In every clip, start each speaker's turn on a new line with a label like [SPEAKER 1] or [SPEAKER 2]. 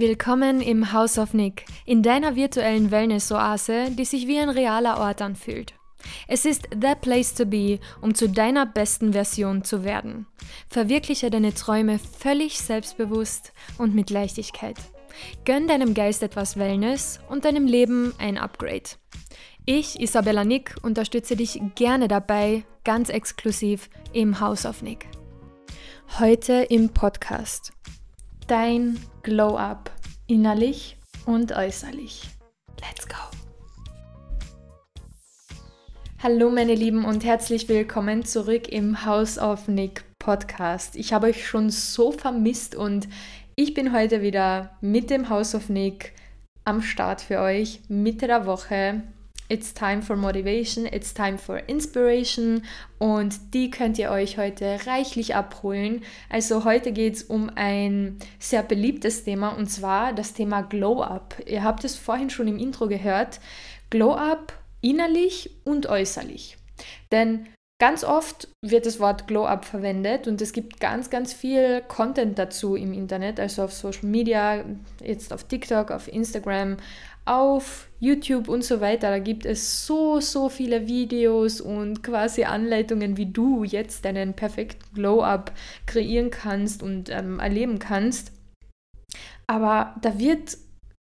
[SPEAKER 1] Willkommen im House of Nick, in deiner virtuellen Wellness-Oase, die sich wie ein realer Ort anfühlt. Es ist the place to be, um zu deiner besten Version zu werden. Verwirkliche deine Träume völlig selbstbewusst und mit Leichtigkeit. Gönn deinem Geist etwas Wellness und deinem Leben ein Upgrade. Ich, Isabella Nick, unterstütze dich gerne dabei, ganz exklusiv im House of Nick. Heute im Podcast dein Glow-up, innerlich und äußerlich. Let's go! Hallo meine Lieben und herzlich willkommen zurück im House of Nick Podcast. Ich habe euch schon so vermisst und ich bin heute wieder mit dem House of Nick am Start für euch, Mitte der Woche. It's time for motivation, it's time for inspiration und die könnt ihr euch heute reichlich abholen. Also heute geht es um ein sehr beliebtes Thema und zwar das Thema Glow Up. Ihr habt es vorhin schon im Intro gehört. Glow Up innerlich und äußerlich. Denn Ganz oft wird das Wort Glow Up verwendet und es gibt ganz, ganz viel Content dazu im Internet, also auf Social Media, jetzt auf TikTok, auf Instagram, auf YouTube und so weiter. Da gibt es so, so viele Videos und quasi Anleitungen, wie du jetzt deinen perfekten Glow-Up kreieren kannst und ähm, erleben kannst. Aber da wird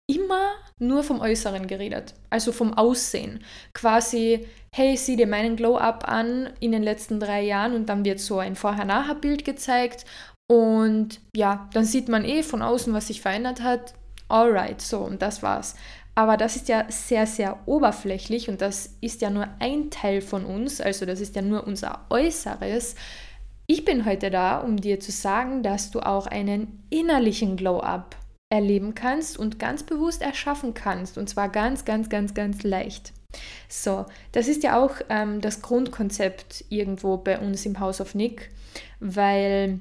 [SPEAKER 1] immer nur vom Äußeren geredet, also vom Aussehen. Quasi, hey, sieh dir meinen Glow-Up an in den letzten drei Jahren und dann wird so ein Vorher-Nachher-Bild gezeigt und ja, dann sieht man eh von außen, was sich verändert hat. Alright, so und das war's. Aber das ist ja sehr, sehr oberflächlich und das ist ja nur ein Teil von uns, also das ist ja nur unser Äußeres. Ich bin heute da, um dir zu sagen, dass du auch einen innerlichen Glow-up erleben kannst und ganz bewusst erschaffen kannst. Und zwar ganz, ganz, ganz, ganz leicht. So, das ist ja auch ähm, das Grundkonzept irgendwo bei uns im House of Nick, weil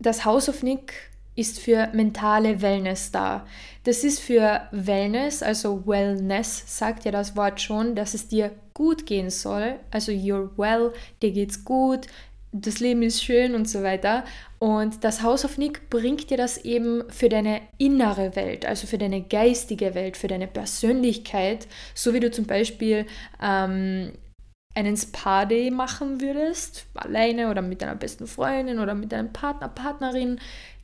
[SPEAKER 1] das House of Nick ist für mentale Wellness da. Das ist für Wellness, also Wellness, sagt ja das Wort schon, dass es dir gut gehen soll. Also you're well, dir geht's gut, das Leben ist schön und so weiter. Und das House of Nick bringt dir das eben für deine innere Welt, also für deine geistige Welt, für deine Persönlichkeit, so wie du zum Beispiel ähm, einen Spa-Day machen würdest, alleine oder mit deiner besten Freundin oder mit deinem Partner, Partnerin,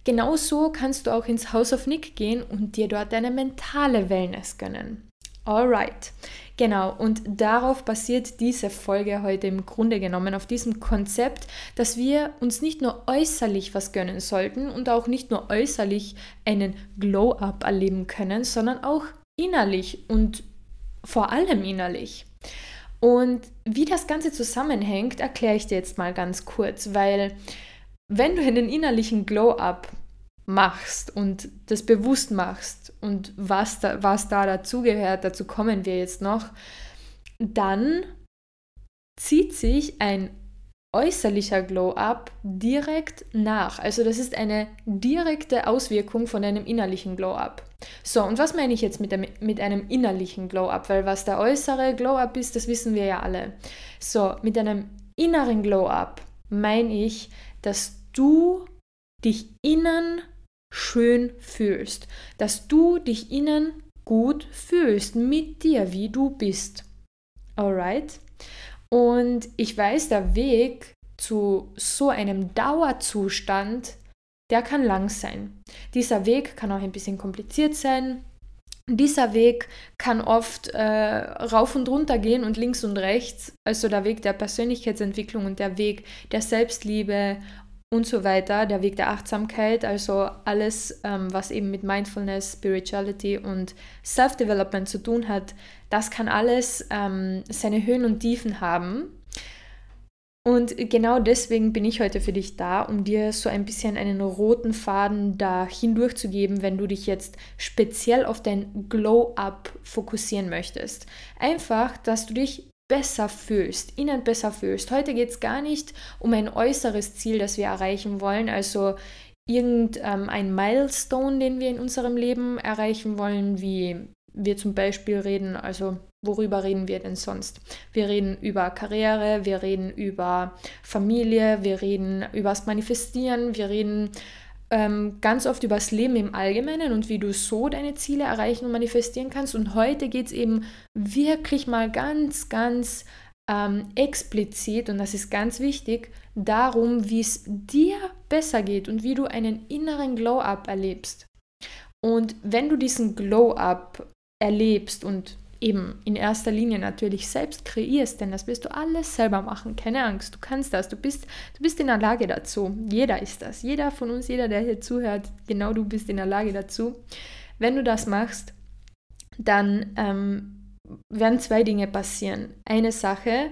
[SPEAKER 1] Genauso kannst du auch ins House of Nick gehen und dir dort deine mentale Wellness gönnen. Alright, genau, und darauf basiert diese Folge heute im Grunde genommen, auf diesem Konzept, dass wir uns nicht nur äußerlich was gönnen sollten und auch nicht nur äußerlich einen Glow-up erleben können, sondern auch innerlich und vor allem innerlich. Und wie das Ganze zusammenhängt, erkläre ich dir jetzt mal ganz kurz, weil wenn du einen innerlichen Glow-up machst und das bewusst machst und was da, was da dazugehört, dazu kommen wir jetzt noch, dann zieht sich ein äußerlicher Glow-up direkt nach. Also das ist eine direkte Auswirkung von einem innerlichen Glow-up. So, und was meine ich jetzt mit, dem, mit einem innerlichen Glow-up? Weil was der äußere Glow-up ist, das wissen wir ja alle. So, mit einem inneren Glow-up meine ich, dass du dich innen schön fühlst, dass du dich innen gut fühlst mit dir, wie du bist. Alright? Und ich weiß, der Weg zu so einem Dauerzustand, der kann lang sein. Dieser Weg kann auch ein bisschen kompliziert sein. Dieser Weg kann oft äh, rauf und runter gehen und links und rechts. Also der Weg der Persönlichkeitsentwicklung und der Weg der Selbstliebe und so weiter, der Weg der Achtsamkeit, also alles, ähm, was eben mit Mindfulness, Spirituality und Self-Development zu tun hat, das kann alles ähm, seine Höhen und Tiefen haben. Und genau deswegen bin ich heute für dich da, um dir so ein bisschen einen roten Faden da hindurchzugeben, wenn du dich jetzt speziell auf dein Glow-Up fokussieren möchtest. Einfach, dass du dich besser fühlst, innen besser fühlst. Heute geht es gar nicht um ein äußeres Ziel, das wir erreichen wollen, also irgendein ähm, Milestone, den wir in unserem Leben erreichen wollen, wie wir zum Beispiel reden, also worüber reden wir denn sonst? Wir reden über Karriere, wir reden über Familie, wir reden über das Manifestieren, wir reden ähm, ganz oft über das Leben im Allgemeinen und wie du so deine Ziele erreichen und manifestieren kannst. Und heute geht es eben wirklich mal ganz, ganz ähm, explizit, und das ist ganz wichtig, darum, wie es dir besser geht und wie du einen inneren Glow-up erlebst. Und wenn du diesen Glow-up erlebst und eben in erster Linie natürlich selbst kreierst, denn das wirst du alles selber machen. Keine Angst, du kannst das, du bist, du bist in der Lage dazu. Jeder ist das. Jeder von uns, jeder, der hier zuhört, genau du bist in der Lage dazu. Wenn du das machst, dann ähm, werden zwei Dinge passieren. Eine Sache,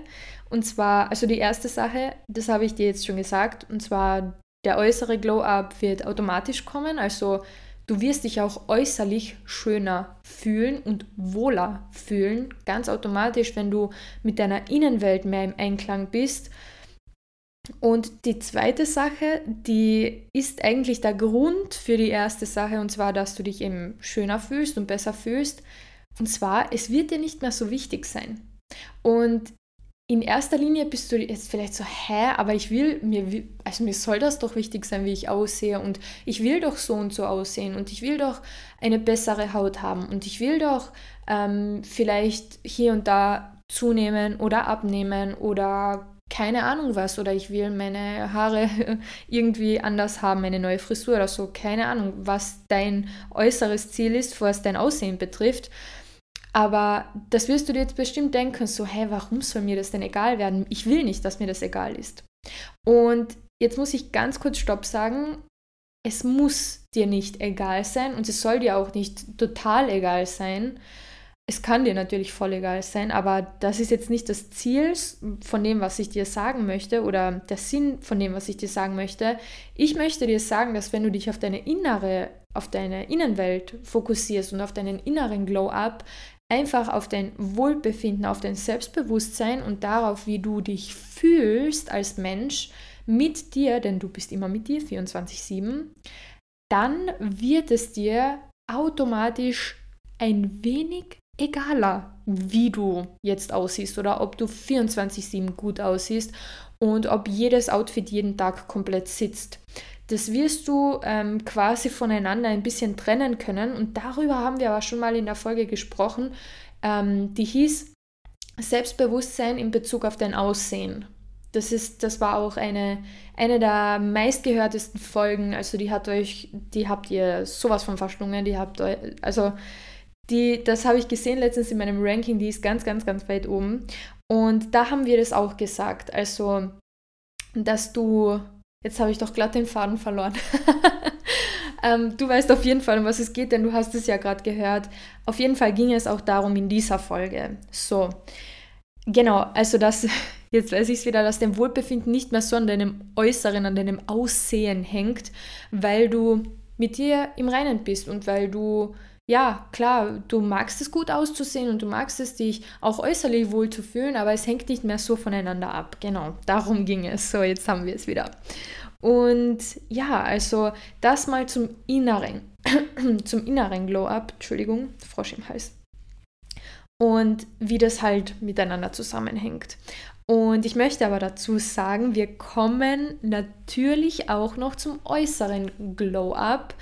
[SPEAKER 1] und zwar, also die erste Sache, das habe ich dir jetzt schon gesagt, und zwar der äußere Glow-up wird automatisch kommen, also Du wirst dich auch äußerlich schöner fühlen und wohler fühlen, ganz automatisch, wenn du mit deiner Innenwelt mehr im Einklang bist. Und die zweite Sache, die ist eigentlich der Grund für die erste Sache, und zwar, dass du dich eben schöner fühlst und besser fühlst. Und zwar, es wird dir nicht mehr so wichtig sein. Und in erster Linie bist du jetzt vielleicht so, hä, aber ich will, mir, also mir soll das doch wichtig sein, wie ich aussehe und ich will doch so und so aussehen und ich will doch eine bessere Haut haben und ich will doch ähm, vielleicht hier und da zunehmen oder abnehmen oder keine Ahnung was oder ich will meine Haare irgendwie anders haben, eine neue Frisur oder so, keine Ahnung, was dein äußeres Ziel ist, was dein Aussehen betrifft. Aber das wirst du dir jetzt bestimmt denken, so, hä, warum soll mir das denn egal werden? Ich will nicht, dass mir das egal ist. Und jetzt muss ich ganz kurz Stopp sagen. Es muss dir nicht egal sein und es soll dir auch nicht total egal sein. Es kann dir natürlich voll egal sein, aber das ist jetzt nicht das Ziel von dem, was ich dir sagen möchte oder der Sinn von dem, was ich dir sagen möchte. Ich möchte dir sagen, dass wenn du dich auf deine innere, auf deine Innenwelt fokussierst und auf deinen inneren Glow-up, einfach auf dein Wohlbefinden, auf dein Selbstbewusstsein und darauf, wie du dich fühlst als Mensch mit dir, denn du bist immer mit dir 24/7, dann wird es dir automatisch ein wenig egaler, wie du jetzt aussiehst oder ob du 24/7 gut aussiehst und ob jedes Outfit jeden Tag komplett sitzt. Das wirst du ähm, quasi voneinander ein bisschen trennen können. Und darüber haben wir aber schon mal in der Folge gesprochen, ähm, die hieß Selbstbewusstsein in Bezug auf dein Aussehen. Das, ist, das war auch eine, eine der meistgehörtesten Folgen. Also die hat euch, die habt ihr sowas von verschlungen. Die habt euch, also die, das habe ich gesehen letztens in meinem Ranking, die ist ganz, ganz, ganz weit oben. Und da haben wir das auch gesagt. Also, dass du Jetzt habe ich doch glatt den Faden verloren. ähm, du weißt auf jeden Fall, um was es geht, denn du hast es ja gerade gehört. Auf jeden Fall ging es auch darum in dieser Folge. So, genau, also das, jetzt weiß ich es wieder, dass dein Wohlbefinden nicht mehr so an deinem Äußeren, an deinem Aussehen hängt, weil du mit dir im Reinen bist und weil du ja, klar, du magst es gut auszusehen und du magst es, dich auch äußerlich wohl zu fühlen, aber es hängt nicht mehr so voneinander ab. Genau, darum ging es. So, jetzt haben wir es wieder. Und ja, also das mal zum Inneren, zum inneren Glow-Up, Entschuldigung, Frosch im Hals. Und wie das halt miteinander zusammenhängt. Und ich möchte aber dazu sagen, wir kommen natürlich auch noch zum äußeren Glow-Up.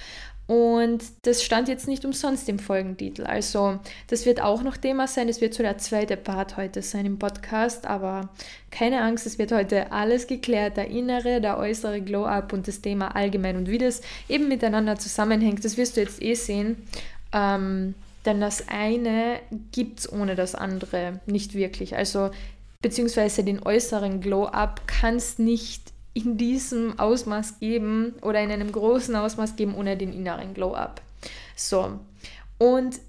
[SPEAKER 1] Und das stand jetzt nicht umsonst im Folgentitel. Also das wird auch noch Thema sein. Das wird so der zweite Part heute sein im Podcast. Aber keine Angst, es wird heute alles geklärt. Der innere, der äußere Glow-up und das Thema allgemein. Und wie das eben miteinander zusammenhängt, das wirst du jetzt eh sehen. Ähm, denn das eine gibt es ohne das andere nicht wirklich. Also beziehungsweise den äußeren Glow-up kannst nicht in diesem Ausmaß geben oder in einem großen Ausmaß geben ohne den inneren Glow-up. So, und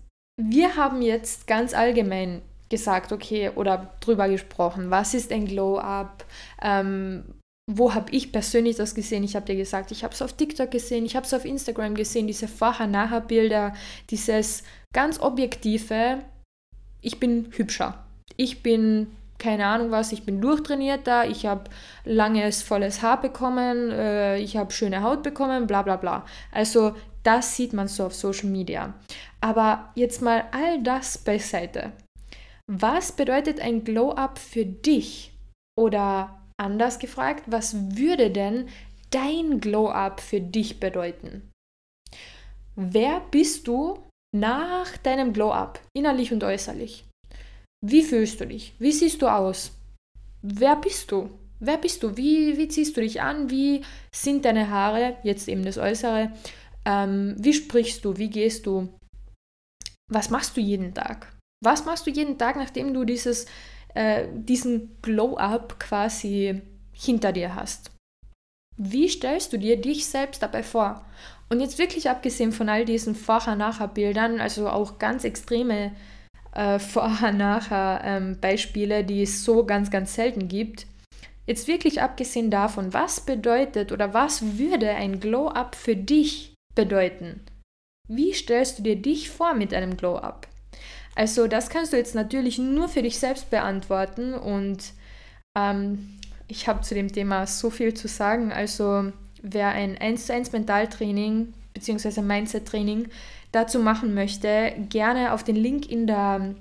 [SPEAKER 1] wir haben jetzt ganz allgemein gesagt, okay, oder drüber gesprochen, was ist ein Glow-up? Ähm, wo habe ich persönlich das gesehen? Ich habe dir gesagt, ich habe es auf TikTok gesehen, ich habe es auf Instagram gesehen, diese Vorher-Nachher-Bilder, dieses ganz objektive, ich bin hübscher, ich bin keine Ahnung was, ich bin durchtrainierter, ich habe langes, volles Haar bekommen, äh, ich habe schöne Haut bekommen, bla bla bla. Also das sieht man so auf Social Media. Aber jetzt mal all das beiseite. Was bedeutet ein Glow-up für dich? Oder anders gefragt, was würde denn dein Glow-up für dich bedeuten? Wer bist du nach deinem Glow-up, innerlich und äußerlich? Wie fühlst du dich? Wie siehst du aus? Wer bist du? Wer bist du? Wie, wie ziehst du dich an? Wie sind deine Haare? Jetzt eben das Äußere. Ähm, wie sprichst du? Wie gehst du? Was machst du jeden Tag? Was machst du jeden Tag, nachdem du dieses, äh, diesen Glow-up quasi hinter dir hast? Wie stellst du dir dich selbst dabei vor? Und jetzt wirklich abgesehen von all diesen Vorher-Nachher-Bildern, also auch ganz extreme äh, Vorher-Nachher-Beispiele, ähm, die es so ganz, ganz selten gibt, Jetzt wirklich abgesehen davon, was bedeutet oder was würde ein Glow-up für dich bedeuten? Wie stellst du dir dich vor mit einem Glow-up? Also das kannst du jetzt natürlich nur für dich selbst beantworten und ähm, ich habe zu dem Thema so viel zu sagen. Also wer ein 1 zu 1 Mentaltraining bzw. Mindset-Training dazu machen möchte, gerne auf den Link in der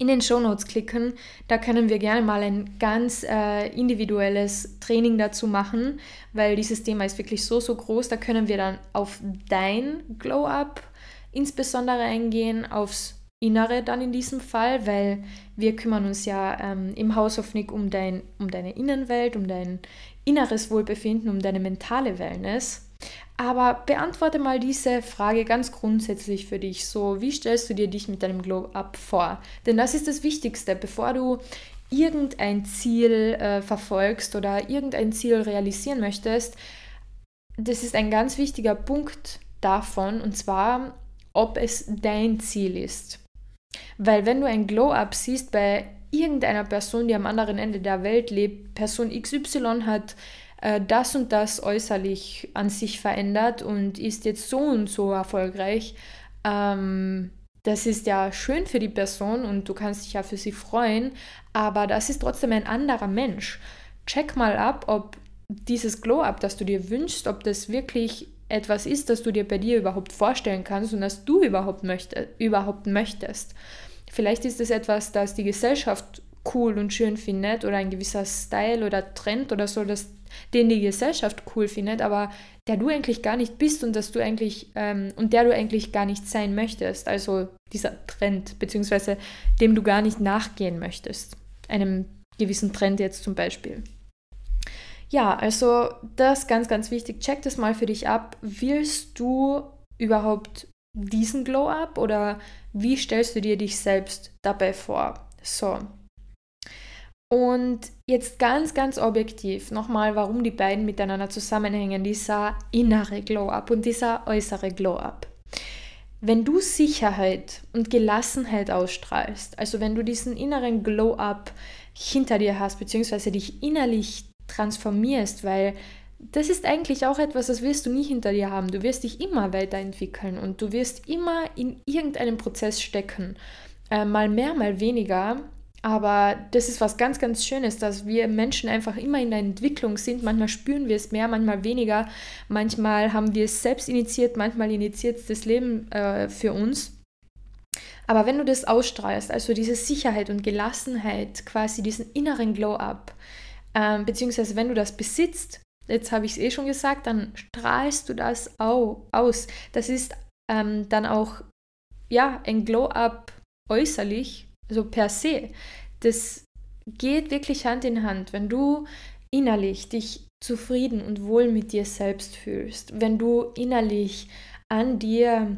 [SPEAKER 1] in den Show Notes klicken. Da können wir gerne mal ein ganz äh, individuelles Training dazu machen, weil dieses Thema ist wirklich so, so groß. Da können wir dann auf dein Glow-Up insbesondere eingehen, aufs Innere dann in diesem Fall, weil wir kümmern uns ja ähm, im House of Nick um, dein, um deine Innenwelt, um dein inneres Wohlbefinden, um deine mentale Wellness. Aber beantworte mal diese Frage ganz grundsätzlich für dich. So, wie stellst du dir dich mit deinem Glow-Up vor? Denn das ist das Wichtigste, bevor du irgendein Ziel äh, verfolgst oder irgendein Ziel realisieren möchtest. Das ist ein ganz wichtiger Punkt davon, und zwar, ob es dein Ziel ist. Weil wenn du ein Glow-Up siehst bei irgendeiner Person, die am anderen Ende der Welt lebt, Person XY hat äh, das und das äußerlich an sich verändert und ist jetzt so und so erfolgreich. Ähm, das ist ja schön für die Person und du kannst dich ja für sie freuen, aber das ist trotzdem ein anderer Mensch. Check mal ab, ob dieses Glow-up, das du dir wünschst, ob das wirklich etwas ist, das du dir bei dir überhaupt vorstellen kannst und das du überhaupt, möchte, überhaupt möchtest. Vielleicht ist es etwas, das die Gesellschaft cool und schön findet oder ein gewisser Style oder Trend oder so, das den die Gesellschaft cool findet, aber der du eigentlich gar nicht bist und dass du eigentlich ähm, und der du eigentlich gar nicht sein möchtest. Also dieser Trend, beziehungsweise dem du gar nicht nachgehen möchtest. Einem gewissen Trend jetzt zum Beispiel. Ja, also das ganz, ganz wichtig. Check das mal für dich ab. Willst du überhaupt diesen Glow-up oder wie stellst du dir dich selbst dabei vor? So, und jetzt ganz, ganz objektiv nochmal, warum die beiden miteinander zusammenhängen, dieser innere Glow-up und dieser äußere Glow-up. Wenn du Sicherheit und Gelassenheit ausstrahlst, also wenn du diesen inneren Glow-up hinter dir hast, beziehungsweise dich innerlich transformierst, weil das ist eigentlich auch etwas, das wirst du nie hinter dir haben. Du wirst dich immer weiterentwickeln und du wirst immer in irgendeinem Prozess stecken. Äh, mal mehr, mal weniger. Aber das ist was ganz, ganz Schönes, dass wir Menschen einfach immer in der Entwicklung sind. Manchmal spüren wir es mehr, manchmal weniger. Manchmal haben wir es selbst initiiert, manchmal initiiert es das Leben äh, für uns. Aber wenn du das ausstrahlst, also diese Sicherheit und Gelassenheit, quasi diesen inneren Glow-up, äh, beziehungsweise wenn du das besitzt, jetzt habe ich es eh schon gesagt, dann strahlst du das au aus. Das ist ähm, dann auch ja, ein Glow-up äußerlich so per se. Das geht wirklich Hand in Hand. Wenn du innerlich dich zufrieden und wohl mit dir selbst fühlst, wenn du innerlich an dir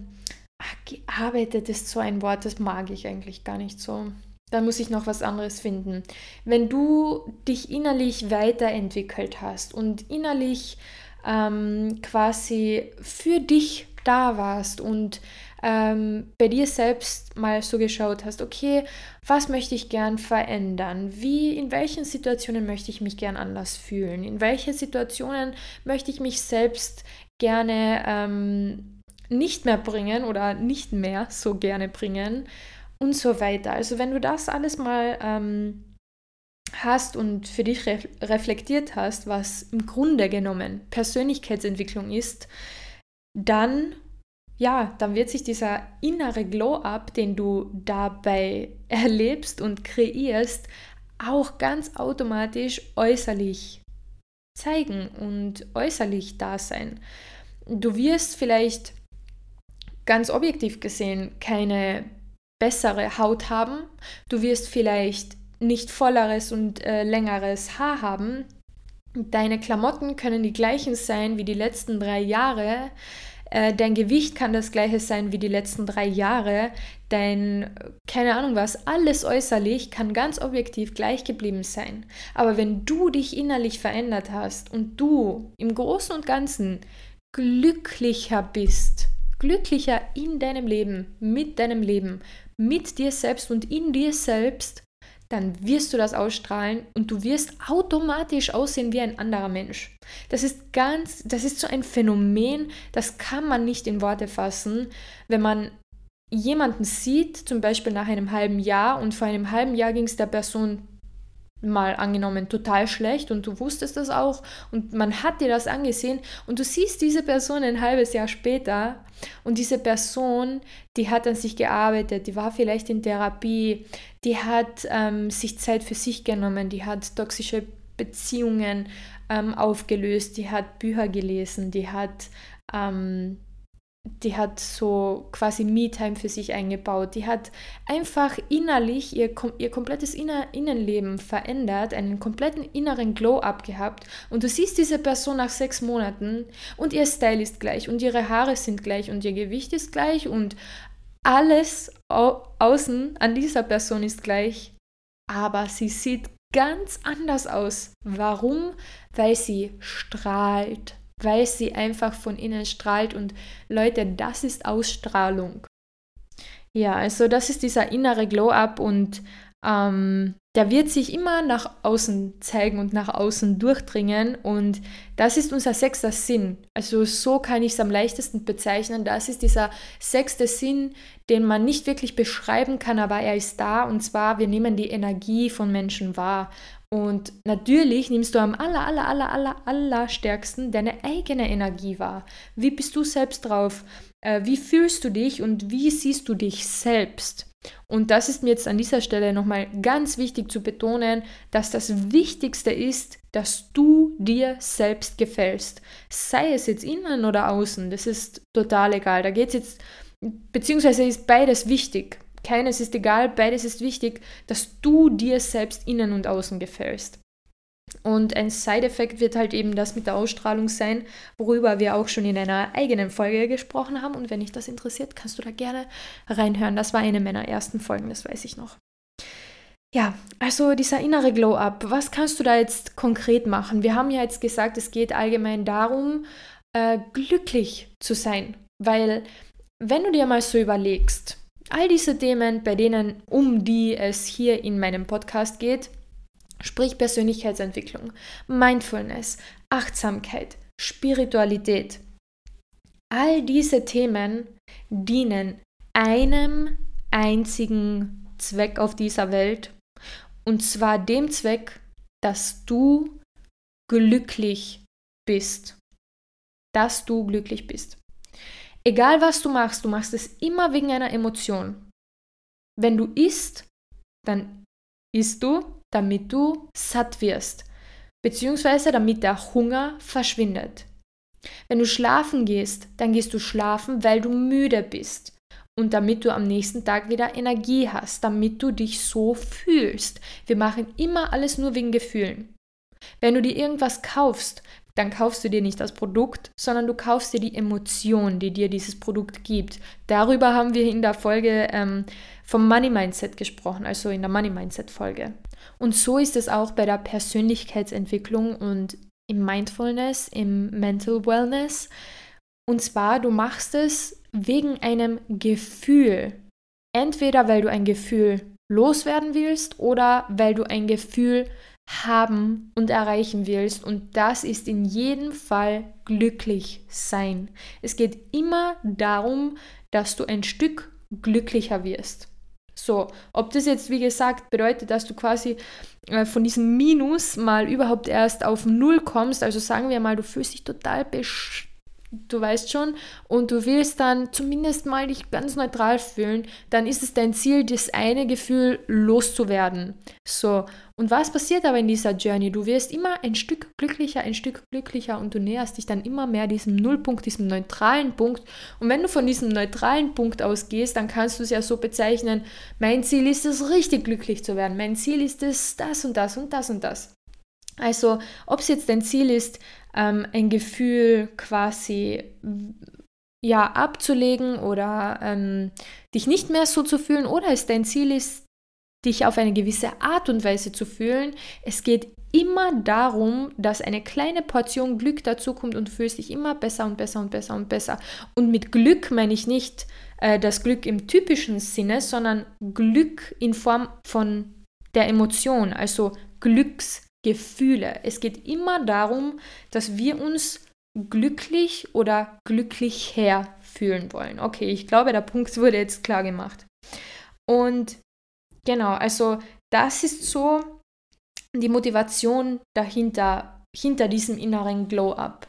[SPEAKER 1] ach, gearbeitet ist so ein Wort, das mag ich eigentlich gar nicht so. Da muss ich noch was anderes finden. Wenn du dich innerlich weiterentwickelt hast und innerlich ähm, quasi für dich da warst und ähm, bei dir selbst mal so geschaut hast, okay, was möchte ich gern verändern? Wie, in welchen Situationen möchte ich mich gern anders fühlen? In welchen Situationen möchte ich mich selbst gerne ähm, nicht mehr bringen oder nicht mehr so gerne bringen? Und so weiter. Also wenn du das alles mal ähm, hast und für dich re reflektiert hast, was im Grunde genommen Persönlichkeitsentwicklung ist, dann ja, dann wird sich dieser innere Glow-up, den du dabei erlebst und kreierst, auch ganz automatisch äußerlich zeigen und äußerlich da sein. Du wirst vielleicht ganz objektiv gesehen keine bessere Haut haben. Du wirst vielleicht nicht volleres und äh, längeres Haar haben. Deine Klamotten können die gleichen sein wie die letzten drei Jahre. Äh, dein Gewicht kann das gleiche sein wie die letzten drei Jahre. Dein, keine Ahnung was, alles äußerlich kann ganz objektiv gleich geblieben sein. Aber wenn du dich innerlich verändert hast und du im Großen und Ganzen glücklicher bist, glücklicher in deinem Leben, mit deinem Leben, mit dir selbst und in dir selbst, dann wirst du das ausstrahlen und du wirst automatisch aussehen wie ein anderer Mensch. Das ist ganz, das ist so ein Phänomen, das kann man nicht in Worte fassen, wenn man jemanden sieht, zum Beispiel nach einem halben Jahr und vor einem halben Jahr ging es der Person mal angenommen total schlecht und du wusstest das auch und man hat dir das angesehen und du siehst diese Person ein halbes Jahr später und diese Person, die hat an sich gearbeitet, die war vielleicht in Therapie, die hat ähm, sich Zeit für sich genommen, die hat toxische Beziehungen ähm, aufgelöst, die hat Bücher gelesen, die hat ähm, die hat so quasi Me-Time für sich eingebaut. Die hat einfach innerlich ihr, ihr komplettes Inner Innenleben verändert, einen kompletten inneren Glow-up gehabt. Und du siehst diese Person nach sechs Monaten und ihr Style ist gleich und ihre Haare sind gleich und ihr Gewicht ist gleich und alles au außen an dieser Person ist gleich. Aber sie sieht ganz anders aus. Warum? Weil sie strahlt weil sie einfach von innen strahlt und Leute, das ist Ausstrahlung. Ja, also das ist dieser innere Glow-up und ähm, der wird sich immer nach außen zeigen und nach außen durchdringen und das ist unser sechster Sinn. Also so kann ich es am leichtesten bezeichnen. Das ist dieser sechste Sinn, den man nicht wirklich beschreiben kann, aber er ist da und zwar wir nehmen die Energie von Menschen wahr und natürlich nimmst du am aller, aller, aller, aller, aller stärksten deine eigene Energie wahr. Wie bist du selbst drauf? Äh, wie fühlst du dich und wie siehst du dich selbst? Und das ist mir jetzt an dieser Stelle nochmal ganz wichtig zu betonen, dass das Wichtigste ist, dass du dir selbst gefällst. Sei es jetzt innen oder außen, das ist total egal. Da geht es jetzt, beziehungsweise ist beides wichtig. Keines ist egal, beides ist wichtig, dass du dir selbst innen und außen gefällst. Und ein Side-Effekt wird halt eben das mit der Ausstrahlung sein, worüber wir auch schon in einer eigenen Folge gesprochen haben. Und wenn dich das interessiert, kannst du da gerne reinhören. Das war eine meiner ersten Folgen, das weiß ich noch. Ja, also dieser innere Glow-up, was kannst du da jetzt konkret machen? Wir haben ja jetzt gesagt, es geht allgemein darum, äh, glücklich zu sein. Weil, wenn du dir mal so überlegst, All diese Themen, bei denen um die es hier in meinem Podcast geht, sprich Persönlichkeitsentwicklung, Mindfulness, Achtsamkeit, Spiritualität. All diese Themen dienen einem einzigen Zweck auf dieser Welt, und zwar dem Zweck, dass du glücklich bist. Dass du glücklich bist. Egal was du machst, du machst es immer wegen einer Emotion. Wenn du isst, dann isst du, damit du satt wirst, beziehungsweise damit der Hunger verschwindet. Wenn du schlafen gehst, dann gehst du schlafen, weil du müde bist und damit du am nächsten Tag wieder Energie hast, damit du dich so fühlst. Wir machen immer alles nur wegen Gefühlen. Wenn du dir irgendwas kaufst, dann kaufst du dir nicht das Produkt, sondern du kaufst dir die Emotion, die dir dieses Produkt gibt. Darüber haben wir in der Folge ähm, vom Money Mindset gesprochen, also in der Money Mindset Folge. Und so ist es auch bei der Persönlichkeitsentwicklung und im Mindfulness, im Mental Wellness. Und zwar, du machst es wegen einem Gefühl. Entweder weil du ein Gefühl loswerden willst oder weil du ein Gefühl haben und erreichen willst. Und das ist in jedem Fall glücklich sein. Es geht immer darum, dass du ein Stück glücklicher wirst. So, ob das jetzt, wie gesagt, bedeutet, dass du quasi äh, von diesem Minus mal überhaupt erst auf Null kommst, also sagen wir mal, du fühlst dich total du weißt schon, und du willst dann zumindest mal dich ganz neutral fühlen, dann ist es dein Ziel, das eine Gefühl loszuwerden. So, und was passiert aber in dieser Journey? Du wirst immer ein Stück glücklicher, ein Stück glücklicher und du näherst dich dann immer mehr diesem Nullpunkt, diesem neutralen Punkt. Und wenn du von diesem neutralen Punkt ausgehst, dann kannst du es ja so bezeichnen, mein Ziel ist es, richtig glücklich zu werden. Mein Ziel ist es, das und das und das und das. Also, ob es jetzt dein Ziel ist, ähm, ein Gefühl quasi ja abzulegen oder ähm, dich nicht mehr so zu fühlen, oder es dein Ziel ist, dich auf eine gewisse Art und Weise zu fühlen. Es geht immer darum, dass eine kleine Portion Glück dazukommt und du fühlst dich immer besser und besser und besser und besser. Und mit Glück meine ich nicht äh, das Glück im typischen Sinne, sondern Glück in Form von der Emotion, also Glücks Gefühle. Es geht immer darum, dass wir uns glücklich oder glücklicher fühlen wollen. Okay, ich glaube, der Punkt wurde jetzt klar gemacht. Und genau, also das ist so die Motivation dahinter, hinter diesem inneren Glow-up,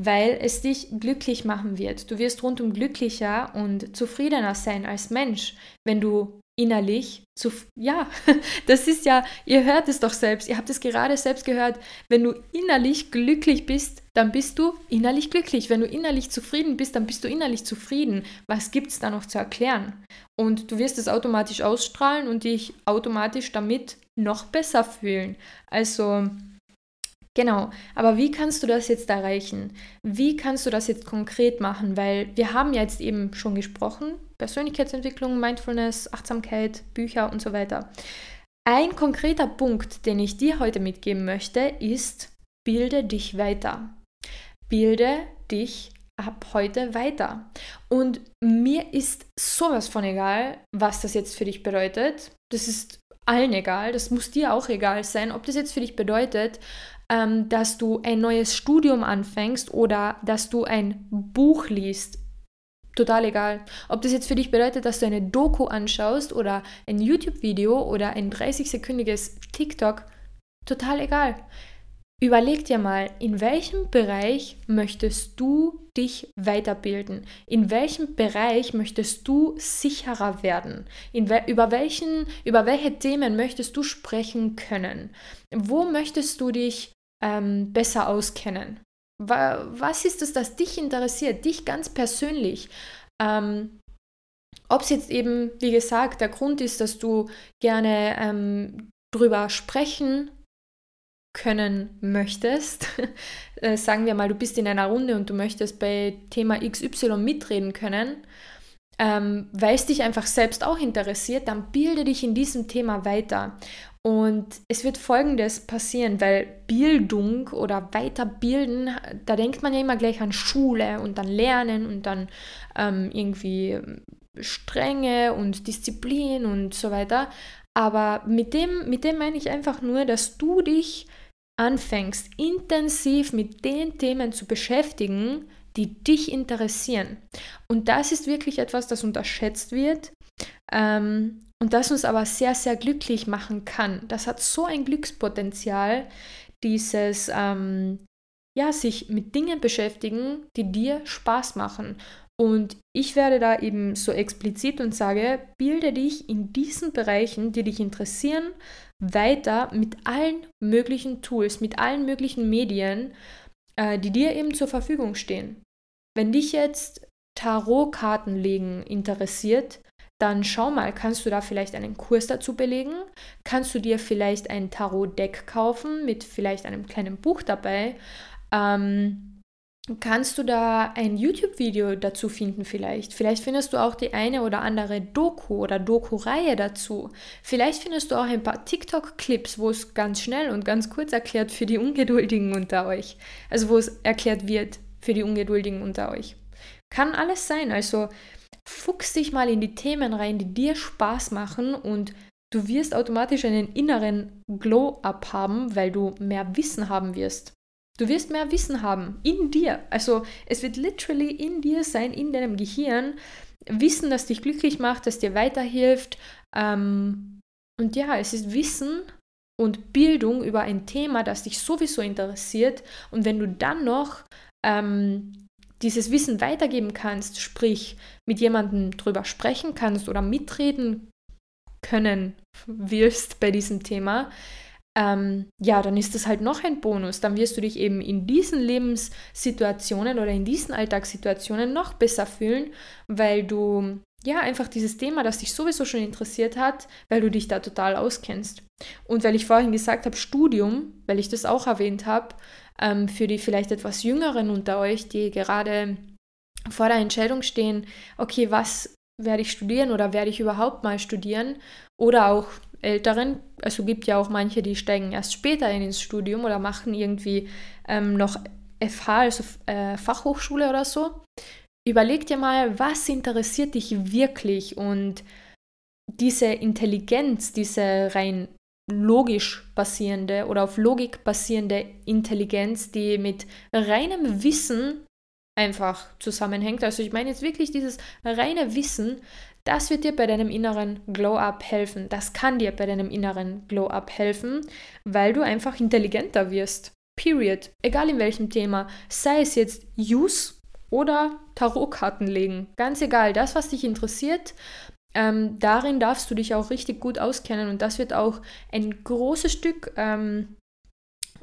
[SPEAKER 1] weil es dich glücklich machen wird. Du wirst rundum glücklicher und zufriedener sein als Mensch, wenn du innerlich zu, ja, das ist ja, ihr hört es doch selbst, ihr habt es gerade selbst gehört, wenn du innerlich glücklich bist, dann bist du innerlich glücklich. Wenn du innerlich zufrieden bist, dann bist du innerlich zufrieden. Was gibt es da noch zu erklären? Und du wirst es automatisch ausstrahlen und dich automatisch damit noch besser fühlen. Also, Genau, aber wie kannst du das jetzt erreichen? Wie kannst du das jetzt konkret machen? Weil wir haben jetzt eben schon gesprochen, Persönlichkeitsentwicklung, Mindfulness, Achtsamkeit, Bücher und so weiter. Ein konkreter Punkt, den ich dir heute mitgeben möchte, ist, bilde dich weiter. Bilde dich ab heute weiter. Und mir ist sowas von egal, was das jetzt für dich bedeutet. Das ist allen egal, das muss dir auch egal sein, ob das jetzt für dich bedeutet, ähm, dass du ein neues Studium anfängst oder dass du ein Buch liest. Total egal. Ob das jetzt für dich bedeutet, dass du eine Doku anschaust oder ein YouTube-Video oder ein 30-sekündiges TikTok, total egal. Überleg dir mal, in welchem Bereich möchtest du dich weiterbilden? In welchem Bereich möchtest du sicherer werden? We über, welchen, über welche Themen möchtest du sprechen können? Wo möchtest du dich ähm, besser auskennen? Was ist es, das dich interessiert, dich ganz persönlich? Ähm, Ob es jetzt eben, wie gesagt, der Grund ist, dass du gerne ähm, drüber sprechen können möchtest, äh, sagen wir mal, du bist in einer Runde und du möchtest bei Thema XY mitreden können, ähm, weil es dich einfach selbst auch interessiert, dann bilde dich in diesem Thema weiter. Und es wird Folgendes passieren, weil Bildung oder Weiterbilden, da denkt man ja immer gleich an Schule und dann Lernen und dann ähm, irgendwie Strenge und Disziplin und so weiter. Aber mit dem, mit dem meine ich einfach nur, dass du dich anfängst, intensiv mit den Themen zu beschäftigen, die dich interessieren. Und das ist wirklich etwas, das unterschätzt wird. Ähm, und das uns aber sehr, sehr glücklich machen kann. Das hat so ein Glückspotenzial, dieses, ähm, ja, sich mit Dingen beschäftigen, die dir Spaß machen. Und ich werde da eben so explizit und sage, bilde dich in diesen Bereichen, die dich interessieren, weiter mit allen möglichen Tools, mit allen möglichen Medien, äh, die dir eben zur Verfügung stehen. Wenn dich jetzt Tarotkarten legen interessiert, dann schau mal, kannst du da vielleicht einen Kurs dazu belegen? Kannst du dir vielleicht ein Tarot-Deck kaufen mit vielleicht einem kleinen Buch dabei? Ähm, kannst du da ein YouTube-Video dazu finden vielleicht? Vielleicht findest du auch die eine oder andere Doku oder Doku-Reihe dazu. Vielleicht findest du auch ein paar TikTok-Clips, wo es ganz schnell und ganz kurz erklärt für die Ungeduldigen unter euch. Also wo es erklärt wird für die Ungeduldigen unter euch. Kann alles sein. Also fuchs dich mal in die Themen rein, die dir Spaß machen und du wirst automatisch einen inneren Glow-up haben, weil du mehr Wissen haben wirst. Du wirst mehr Wissen haben in dir. Also es wird literally in dir sein, in deinem Gehirn. Wissen, das dich glücklich macht, das dir weiterhilft. Ähm, und ja, es ist Wissen und Bildung über ein Thema, das dich sowieso interessiert. Und wenn du dann noch ähm, dieses Wissen weitergeben kannst, sprich mit jemandem drüber sprechen kannst oder mitreden können wirst bei diesem Thema, ähm, ja, dann ist das halt noch ein Bonus. Dann wirst du dich eben in diesen Lebenssituationen oder in diesen Alltagssituationen noch besser fühlen, weil du ja einfach dieses Thema, das dich sowieso schon interessiert hat, weil du dich da total auskennst. Und weil ich vorhin gesagt habe, Studium, weil ich das auch erwähnt habe, ähm, für die vielleicht etwas Jüngeren unter euch, die gerade vor der Entscheidung stehen, okay, was werde ich studieren oder werde ich überhaupt mal studieren? Oder auch Älteren, also gibt ja auch manche, die steigen erst später in ins Studium oder machen irgendwie ähm, noch FH, also äh, Fachhochschule oder so. Überleg dir mal, was interessiert dich wirklich und diese Intelligenz, diese rein logisch basierende oder auf Logik basierende Intelligenz, die mit reinem Wissen einfach zusammenhängt. Also ich meine jetzt wirklich dieses reine Wissen, das wird dir bei deinem inneren Glow-up helfen. Das kann dir bei deinem inneren Glow-up helfen, weil du einfach intelligenter wirst. Period. Egal in welchem Thema. Sei es jetzt Use oder Tarotkarten legen. Ganz egal. Das, was dich interessiert, ähm, darin darfst du dich auch richtig gut auskennen und das wird auch ein großes Stück ähm,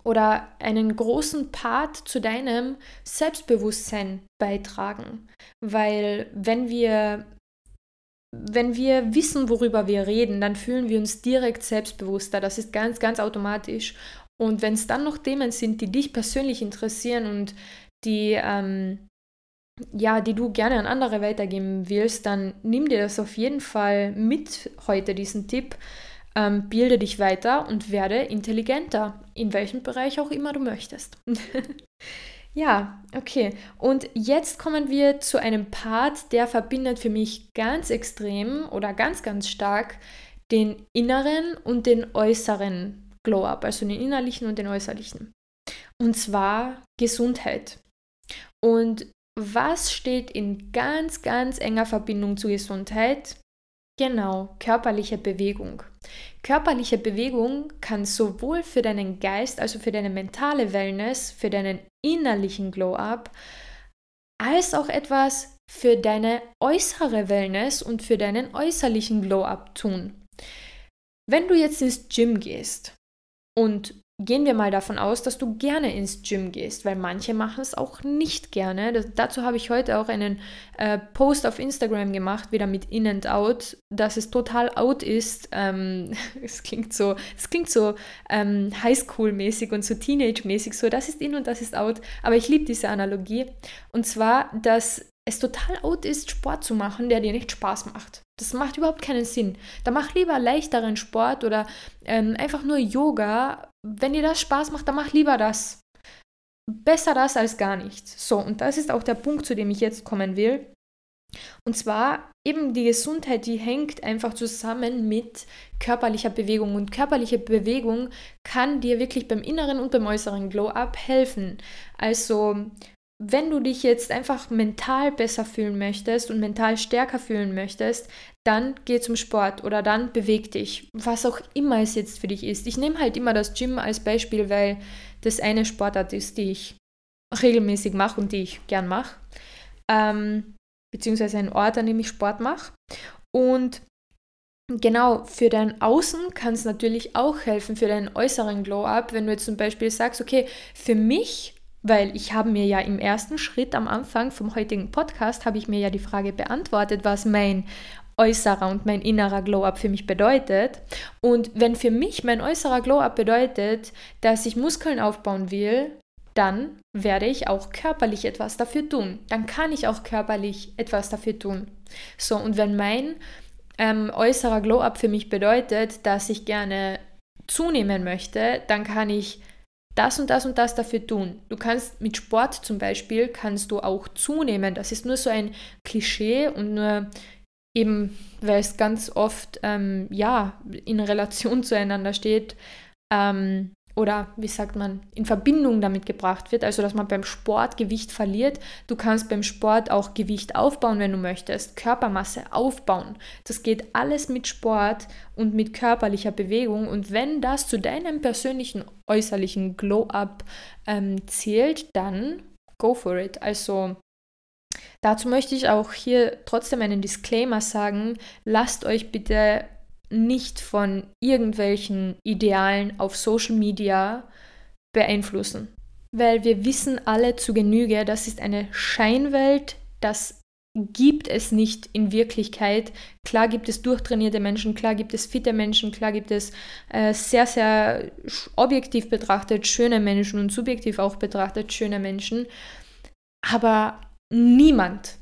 [SPEAKER 1] oder einen großen Part zu deinem Selbstbewusstsein beitragen. Weil wenn wir, wenn wir wissen, worüber wir reden, dann fühlen wir uns direkt selbstbewusster. Das ist ganz, ganz automatisch. Und wenn es dann noch Themen sind, die dich persönlich interessieren und die, ähm, ja, die du gerne an andere weitergeben willst, dann nimm dir das auf jeden Fall mit heute, diesen Tipp ähm, bilde dich weiter und werde intelligenter, in welchem Bereich auch immer du möchtest. ja, okay. Und jetzt kommen wir zu einem Part, der verbindet für mich ganz extrem oder ganz, ganz stark den inneren und den äußeren Glow-up, also den innerlichen und den äußerlichen. Und zwar Gesundheit. Und was steht in ganz, ganz enger Verbindung zu Gesundheit? Genau, körperliche Bewegung. Körperliche Bewegung kann sowohl für deinen Geist, also für deine mentale Wellness, für deinen innerlichen Glow-up, als auch etwas für deine äußere Wellness und für deinen äußerlichen Glow-up tun. Wenn du jetzt ins Gym gehst und gehen wir mal davon aus, dass du gerne ins Gym gehst, weil manche machen es auch nicht gerne. Das, dazu habe ich heute auch einen äh, Post auf Instagram gemacht, wieder mit In and Out, dass es total out ist. Ähm, es klingt so, es klingt so ähm, Highschool-mäßig und so Teenage-mäßig, so das ist in und das ist out. Aber ich liebe diese Analogie. Und zwar, dass es total out ist, Sport zu machen, der dir nicht Spaß macht. Das macht überhaupt keinen Sinn. Da mach lieber leichteren Sport oder ähm, einfach nur Yoga. Wenn dir das Spaß macht, dann mach lieber das. Besser das als gar nichts. So, und das ist auch der Punkt, zu dem ich jetzt kommen will. Und zwar eben die Gesundheit, die hängt einfach zusammen mit körperlicher Bewegung. Und körperliche Bewegung kann dir wirklich beim inneren und beim äußeren Glow-up helfen. Also wenn du dich jetzt einfach mental besser fühlen möchtest und mental stärker fühlen möchtest, dann geh zum Sport oder dann beweg dich, was auch immer es jetzt für dich ist. Ich nehme halt immer das Gym als Beispiel, weil das eine Sportart ist, die ich regelmäßig mache und die ich gern mache. Ähm, beziehungsweise ein Ort, an dem ich Sport mache. Und Genau, für dein Außen kann es natürlich auch helfen, für deinen äußeren Glow-up, wenn du jetzt zum Beispiel sagst, okay, für mich weil ich habe mir ja im ersten Schritt am Anfang vom heutigen Podcast, habe ich mir ja die Frage beantwortet, was mein äußerer und mein innerer Glow-up für mich bedeutet. Und wenn für mich mein äußerer Glow-up bedeutet, dass ich Muskeln aufbauen will, dann werde ich auch körperlich etwas dafür tun. Dann kann ich auch körperlich etwas dafür tun. So, und wenn mein ähm, äußerer Glow-up für mich bedeutet, dass ich gerne zunehmen möchte, dann kann ich das und das und das dafür tun. Du kannst mit Sport zum Beispiel, kannst du auch zunehmen. Das ist nur so ein Klischee und nur eben, weil es ganz oft ähm, ja in Relation zueinander steht, ähm, oder wie sagt man, in Verbindung damit gebracht wird, also dass man beim Sport Gewicht verliert. Du kannst beim Sport auch Gewicht aufbauen, wenn du möchtest, Körpermasse aufbauen. Das geht alles mit Sport und mit körperlicher Bewegung und wenn das zu deinem persönlichen äußerlichen Glow-up ähm, zählt, dann go for it. Also Dazu möchte ich auch hier trotzdem einen Disclaimer sagen. Lasst euch bitte nicht von irgendwelchen Idealen auf Social Media beeinflussen. Weil wir wissen alle zu Genüge, das ist eine Scheinwelt, das gibt es nicht in Wirklichkeit. Klar gibt es durchtrainierte Menschen, klar gibt es fitte Menschen, klar gibt es äh, sehr, sehr objektiv betrachtet schöne Menschen und subjektiv auch betrachtet schöne Menschen. Aber niemand,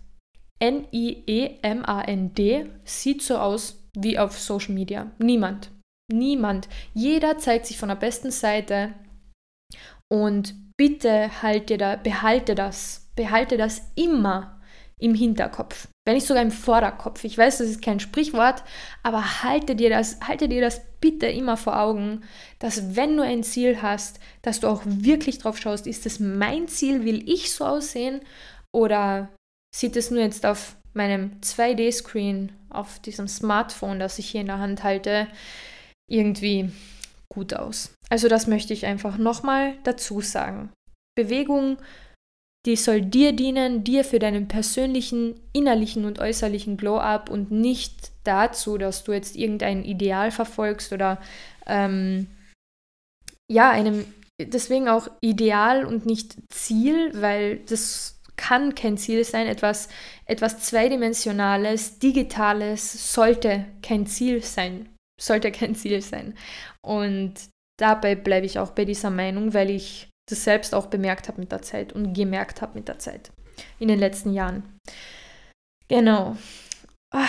[SPEAKER 1] N-I-E-M-A-N-D, sieht so aus wie auf Social Media. Niemand. Niemand. Jeder zeigt sich von der besten Seite. Und bitte halte da, behalte das. Behalte das immer im Hinterkopf. Wenn nicht sogar im Vorderkopf. Ich weiß, das ist kein Sprichwort, aber halte dir das, halte dir das bitte immer vor Augen, dass wenn du ein Ziel hast, dass du auch wirklich drauf schaust, ist das mein Ziel, will ich so aussehen oder sieht es nur jetzt auf meinem 2D-Screen, auf diesem Smartphone, das ich hier in der Hand halte, irgendwie gut aus. Also das möchte ich einfach nochmal dazu sagen. Bewegung die soll dir dienen, dir für deinen persönlichen, innerlichen und äußerlichen Glow-up und nicht dazu, dass du jetzt irgendein Ideal verfolgst oder ähm, ja, einem, deswegen auch Ideal und nicht Ziel, weil das kann kein Ziel sein, etwas, etwas Zweidimensionales, Digitales sollte kein Ziel sein, sollte kein Ziel sein. Und dabei bleibe ich auch bei dieser Meinung, weil ich das selbst auch bemerkt habe mit der Zeit und gemerkt habe mit der Zeit in den letzten Jahren. Genau. Ah,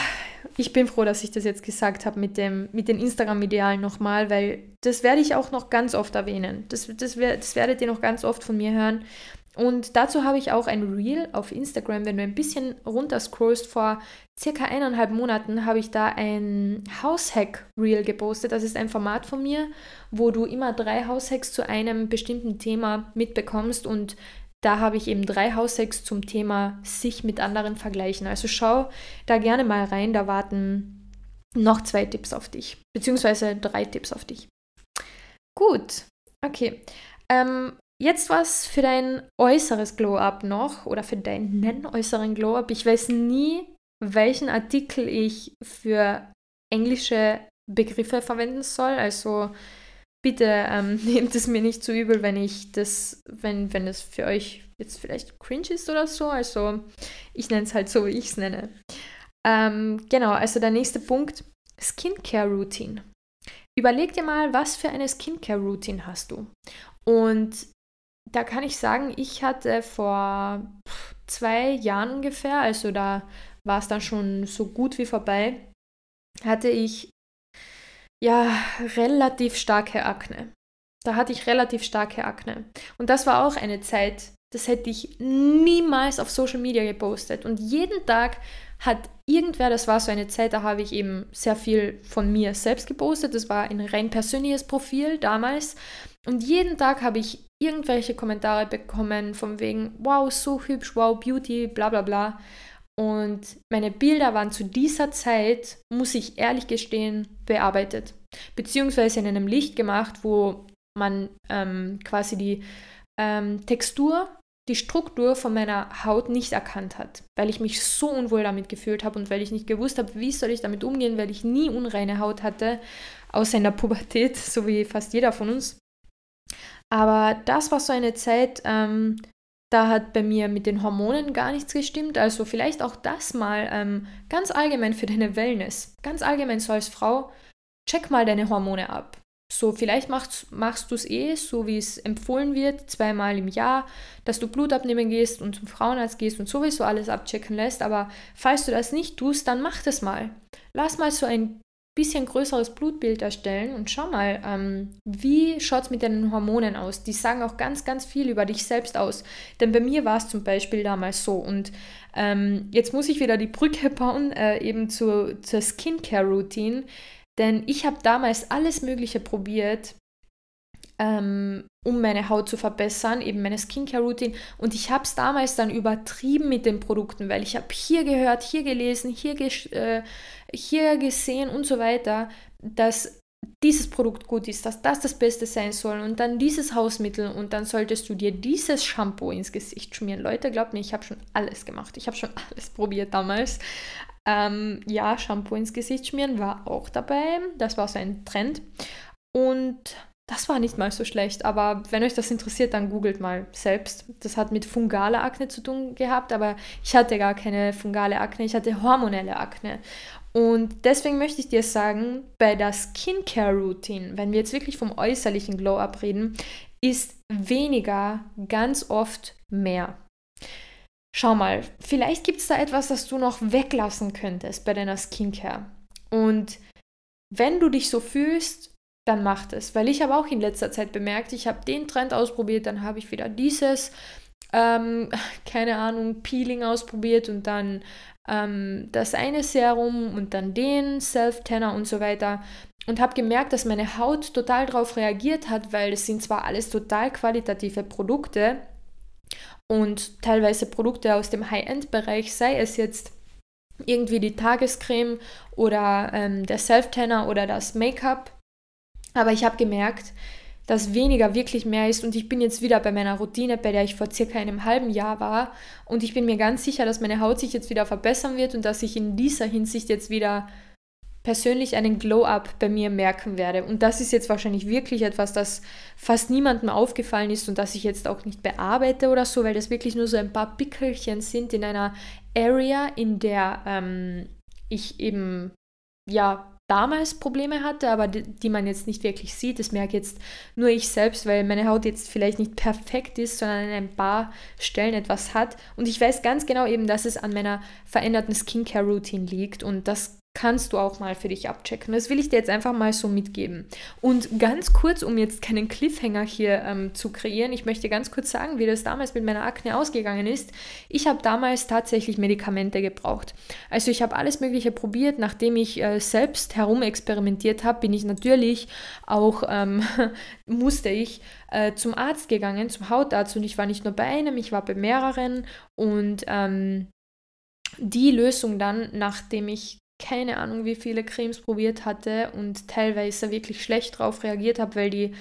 [SPEAKER 1] ich bin froh, dass ich das jetzt gesagt habe mit, dem, mit den Instagram-Idealen nochmal, weil das werde ich auch noch ganz oft erwähnen. Das, das, das werdet ihr noch ganz oft von mir hören. Und dazu habe ich auch ein Reel auf Instagram. Wenn du ein bisschen runter scrollst, vor circa eineinhalb Monaten habe ich da ein Haushack-Reel gepostet. Das ist ein Format von mir, wo du immer drei Haushacks zu einem bestimmten Thema mitbekommst. Und da habe ich eben drei Haushacks zum Thema sich mit anderen vergleichen. Also schau da gerne mal rein. Da warten noch zwei Tipps auf dich, beziehungsweise drei Tipps auf dich. Gut, okay. Ähm, Jetzt was für dein äußeres Glow-up noch oder für deinen äußeren Glow-up. Ich weiß nie, welchen Artikel ich für englische Begriffe verwenden soll. Also bitte ähm, nehmt es mir nicht zu übel, wenn ich das, wenn, wenn es für euch jetzt vielleicht cringe ist oder so. Also ich nenne es halt so, wie ich es nenne. Ähm, genau, also der nächste Punkt, Skincare Routine. Überleg dir mal, was für eine Skincare Routine hast du. Und da kann ich sagen, ich hatte vor zwei Jahren ungefähr, also da war es dann schon so gut wie vorbei, hatte ich ja relativ starke Akne. Da hatte ich relativ starke Akne. Und das war auch eine Zeit, das hätte ich niemals auf Social Media gepostet. Und jeden Tag hat irgendwer, das war so eine Zeit, da habe ich eben sehr viel von mir selbst gepostet. Das war ein rein persönliches Profil damals. Und jeden Tag habe ich irgendwelche Kommentare bekommen von wegen, wow, so hübsch, wow, Beauty, bla bla bla. Und meine Bilder waren zu dieser Zeit, muss ich ehrlich gestehen, bearbeitet. Beziehungsweise in einem Licht gemacht, wo man ähm, quasi die ähm, Textur, die Struktur von meiner Haut nicht erkannt hat, weil ich mich so unwohl damit gefühlt habe und weil ich nicht gewusst habe, wie soll ich damit umgehen, weil ich nie unreine Haut hatte, außer in der Pubertät, so wie fast jeder von uns. Aber das war so eine Zeit, ähm, da hat bei mir mit den Hormonen gar nichts gestimmt. Also vielleicht auch das mal ähm, ganz allgemein für deine Wellness. Ganz allgemein so als Frau, check mal deine Hormone ab. So, vielleicht machst, machst du es eh, so wie es empfohlen wird, zweimal im Jahr, dass du Blut abnehmen gehst und zum Frauenarzt gehst und sowieso alles abchecken lässt. Aber falls du das nicht tust, dann mach das mal. Lass mal so ein bisschen größeres Blutbild erstellen und schau mal, ähm, wie schaut es mit deinen Hormonen aus? Die sagen auch ganz, ganz viel über dich selbst aus. Denn bei mir war es zum Beispiel damals so. Und ähm, jetzt muss ich wieder die Brücke bauen, äh, eben zu, zur Skincare-Routine. Denn ich habe damals alles Mögliche probiert, ähm, um meine Haut zu verbessern, eben meine Skincare-Routine. Und ich habe es damals dann übertrieben mit den Produkten, weil ich habe hier gehört, hier gelesen, hier, äh, hier gesehen und so weiter, dass dieses Produkt gut ist, dass das das Beste sein soll und dann dieses Hausmittel und dann solltest du dir dieses Shampoo ins Gesicht schmieren. Leute, glaubt mir, ich habe schon alles gemacht. Ich habe schon alles probiert damals. Ähm, ja, Shampoo ins Gesicht schmieren war auch dabei. Das war so ein Trend. Und das war nicht mal so schlecht, aber wenn euch das interessiert, dann googelt mal selbst. Das hat mit fungaler Akne zu tun gehabt, aber ich hatte gar keine fungale Akne, ich hatte hormonelle Akne. Und deswegen möchte ich dir sagen, bei der Skincare-Routine, wenn wir jetzt wirklich vom äußerlichen Glow-Up reden, ist weniger ganz oft mehr. Schau mal, vielleicht gibt es da etwas, das du noch weglassen könntest bei deiner Skincare. Und wenn du dich so fühlst, dann mach es. Weil ich habe auch in letzter Zeit bemerkt, ich habe den Trend ausprobiert, dann habe ich wieder dieses, ähm, keine Ahnung, Peeling ausprobiert und dann ähm, das eine Serum und dann den Self-Tanner und so weiter. Und habe gemerkt, dass meine Haut total darauf reagiert hat, weil es sind zwar alles total qualitative Produkte und teilweise Produkte aus dem High-End-Bereich, sei es jetzt irgendwie die Tagescreme oder ähm, der Self-Tanner oder das Make-up. Aber ich habe gemerkt, dass weniger wirklich mehr ist und ich bin jetzt wieder bei meiner Routine, bei der ich vor circa einem halben Jahr war und ich bin mir ganz sicher, dass meine Haut sich jetzt wieder verbessern wird und dass ich in dieser Hinsicht jetzt wieder persönlich einen Glow-up bei mir merken werde. Und das ist jetzt wahrscheinlich wirklich etwas, das fast niemandem aufgefallen ist und das ich jetzt auch nicht bearbeite oder so, weil das wirklich nur so ein paar Pickelchen sind in einer Area, in der ähm, ich eben ja damals Probleme hatte, aber die, die, man jetzt nicht wirklich sieht. Das merke jetzt nur ich selbst, weil meine Haut jetzt vielleicht nicht perfekt ist, sondern an ein paar Stellen etwas hat. Und ich weiß ganz genau eben, dass es an meiner veränderten Skincare-Routine liegt. Und das kannst du auch mal für dich abchecken. Das will ich dir jetzt einfach mal so mitgeben. Und ganz kurz, um jetzt keinen Cliffhanger hier ähm, zu kreieren, ich möchte ganz kurz sagen, wie das damals mit meiner Akne ausgegangen ist. Ich habe damals tatsächlich Medikamente gebraucht. Also ich habe alles Mögliche probiert. Nachdem ich äh, selbst herumexperimentiert habe, bin ich natürlich auch, ähm, musste ich äh, zum Arzt gegangen, zum Hautarzt. Und ich war nicht nur bei einem, ich war bei mehreren. Und ähm, die Lösung dann, nachdem ich keine Ahnung, wie viele Cremes probiert hatte und teilweise wirklich schlecht drauf reagiert habe, weil die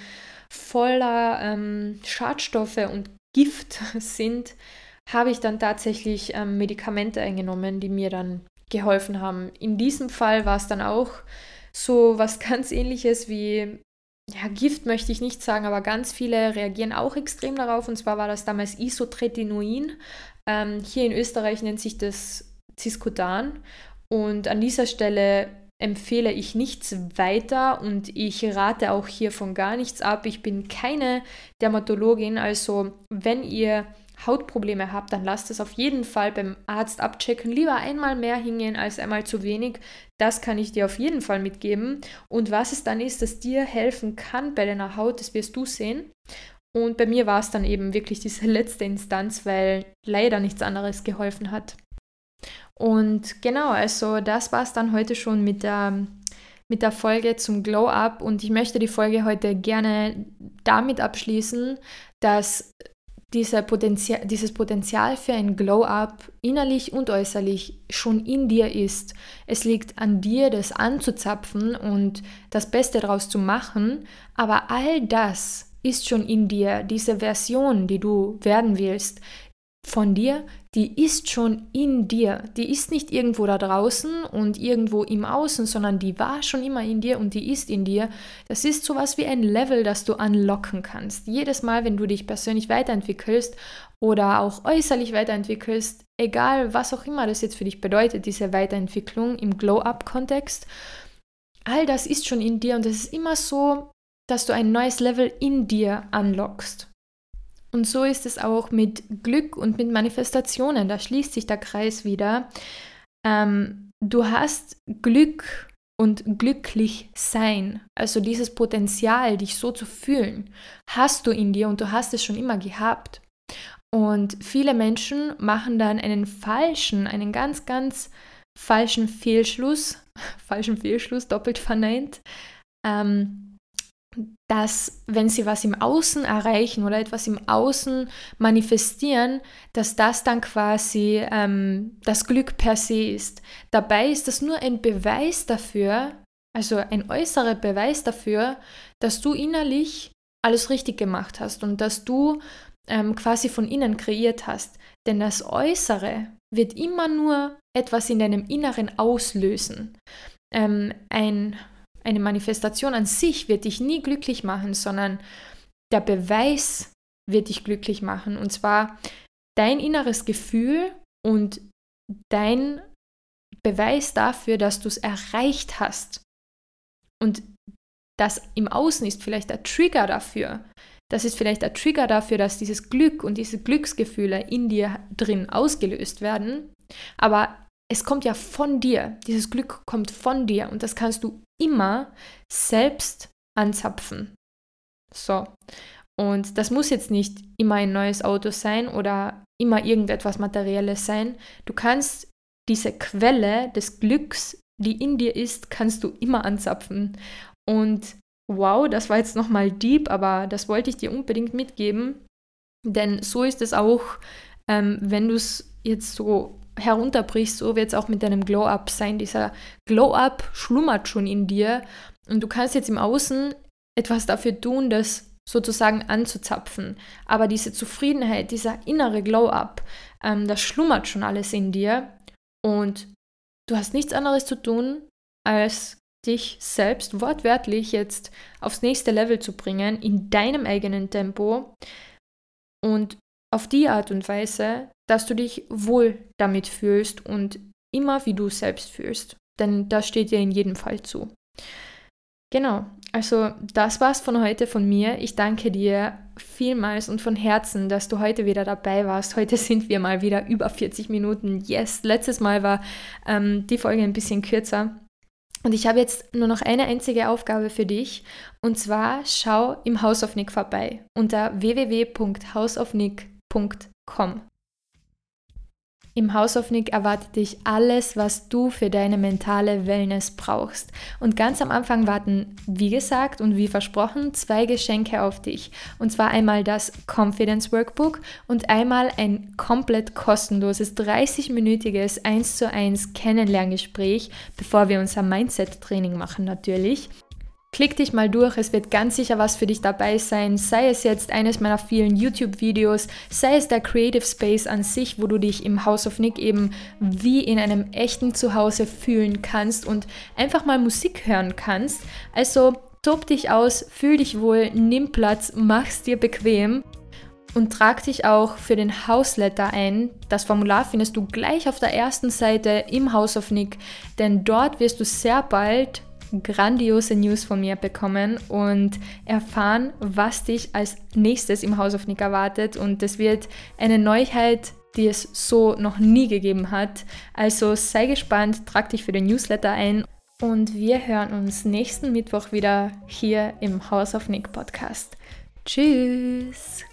[SPEAKER 1] voller ähm, Schadstoffe und Gift sind, habe ich dann tatsächlich ähm, Medikamente eingenommen, die mir dann geholfen haben. In diesem Fall war es dann auch so was ganz ähnliches wie, ja, Gift möchte ich nicht sagen, aber ganz viele reagieren auch extrem darauf. Und zwar war das damals Isotretinoin. Ähm, hier in Österreich nennt sich das Ciscodan. Und an dieser Stelle empfehle ich nichts weiter und ich rate auch hiervon gar nichts ab. Ich bin keine Dermatologin, also wenn ihr Hautprobleme habt, dann lasst es auf jeden Fall beim Arzt abchecken. Lieber einmal mehr hingehen als einmal zu wenig. Das kann ich dir auf jeden Fall mitgeben. Und was es dann ist, das dir helfen kann bei deiner Haut, das wirst du sehen. Und bei mir war es dann eben wirklich diese letzte Instanz, weil leider nichts anderes geholfen hat. Und genau, also das war es dann heute schon mit der, mit der Folge zum Glow Up. Und ich möchte die Folge heute gerne damit abschließen, dass diese Potenzial, dieses Potenzial für ein Glow-up innerlich und äußerlich schon in dir ist. Es liegt an dir, das anzuzapfen und das Beste daraus zu machen. Aber all das ist schon in dir, diese Version, die du werden willst, von dir, die ist schon in dir. Die ist nicht irgendwo da draußen und irgendwo im Außen, sondern die war schon immer in dir und die ist in dir. Das ist sowas wie ein Level, das du anlocken kannst. Jedes Mal, wenn du dich persönlich weiterentwickelst oder auch äußerlich weiterentwickelst, egal was auch immer das jetzt für dich bedeutet, diese Weiterentwicklung im Glow-up-Kontext, all das ist schon in dir und es ist immer so, dass du ein neues Level in dir anlockst. Und so ist es auch mit Glück und mit Manifestationen. Da schließt sich der Kreis wieder. Ähm, du hast Glück und glücklich sein, also dieses Potenzial, dich so zu fühlen, hast du in dir und du hast es schon immer gehabt. Und viele Menschen machen dann einen falschen, einen ganz, ganz falschen Fehlschluss, falschen Fehlschluss, doppelt verneint, ähm, dass wenn sie was im Außen erreichen oder etwas im Außen manifestieren, dass das dann quasi ähm, das Glück per se ist. Dabei ist das nur ein Beweis dafür, Also ein äußerer Beweis dafür, dass du innerlich alles richtig gemacht hast und dass du ähm, quasi von innen kreiert hast. Denn das Äußere wird immer nur etwas in deinem Inneren auslösen. Ähm, ein, eine Manifestation an sich wird dich nie glücklich machen, sondern der Beweis wird dich glücklich machen. Und zwar dein inneres Gefühl und dein Beweis dafür, dass du es erreicht hast. Und das im Außen ist vielleicht der Trigger dafür. Das ist vielleicht der Trigger dafür, dass dieses Glück und diese Glücksgefühle in dir drin ausgelöst werden. Aber es kommt ja von dir. Dieses Glück kommt von dir und das kannst du immer selbst anzapfen. So. Und das muss jetzt nicht immer ein neues Auto sein oder immer irgendetwas Materielles sein. Du kannst diese Quelle des Glücks, die in dir ist, kannst du immer anzapfen. Und wow, das war jetzt nochmal deep, aber das wollte ich dir unbedingt mitgeben. Denn so ist es auch, ähm, wenn du es jetzt so herunterbrichst, so wird es auch mit deinem Glow-Up sein. Dieser Glow-Up schlummert schon in dir und du kannst jetzt im Außen etwas dafür tun, das sozusagen anzuzapfen. Aber diese Zufriedenheit, dieser innere Glow-Up, ähm, das schlummert schon alles in dir und du hast nichts anderes zu tun, als dich selbst wortwörtlich jetzt aufs nächste Level zu bringen, in deinem eigenen Tempo und auf die Art und Weise, dass du dich wohl damit fühlst und immer wie du selbst fühlst. Denn das steht dir in jedem Fall zu. Genau, also das war's von heute von mir. Ich danke dir vielmals und von Herzen, dass du heute wieder dabei warst. Heute sind wir mal wieder über 40 Minuten. Yes, letztes Mal war ähm, die Folge ein bisschen kürzer. Und ich habe jetzt nur noch eine einzige Aufgabe für dich. Und zwar schau im House of Nick vorbei unter www.houseofnick.com. Im House of Nick erwartet dich alles, was du für deine mentale Wellness brauchst. Und ganz am Anfang warten, wie gesagt und wie versprochen, zwei Geschenke auf dich. Und zwar einmal das Confidence Workbook und einmal ein komplett kostenloses 30-minütiges 1 zu 1 Kennenlerngespräch, bevor wir unser Mindset-Training machen natürlich. Klick dich mal durch, es wird ganz sicher was für dich dabei sein, sei es jetzt eines meiner vielen YouTube-Videos, sei es der Creative Space an sich, wo du dich im House of Nick eben wie in einem echten Zuhause fühlen kannst und einfach mal Musik hören kannst. Also tob dich aus, fühl dich wohl, nimm Platz, mach's dir bequem und trag dich auch für den Hausletter ein. Das Formular findest du gleich auf der ersten Seite im House of Nick, denn dort wirst du sehr bald grandiose News von mir bekommen und erfahren, was dich als nächstes im House of Nick erwartet. Und das wird eine Neuheit, die es so noch nie gegeben hat. Also sei gespannt, trag dich für den Newsletter ein und wir hören uns nächsten Mittwoch wieder hier im House of Nick Podcast. Tschüss!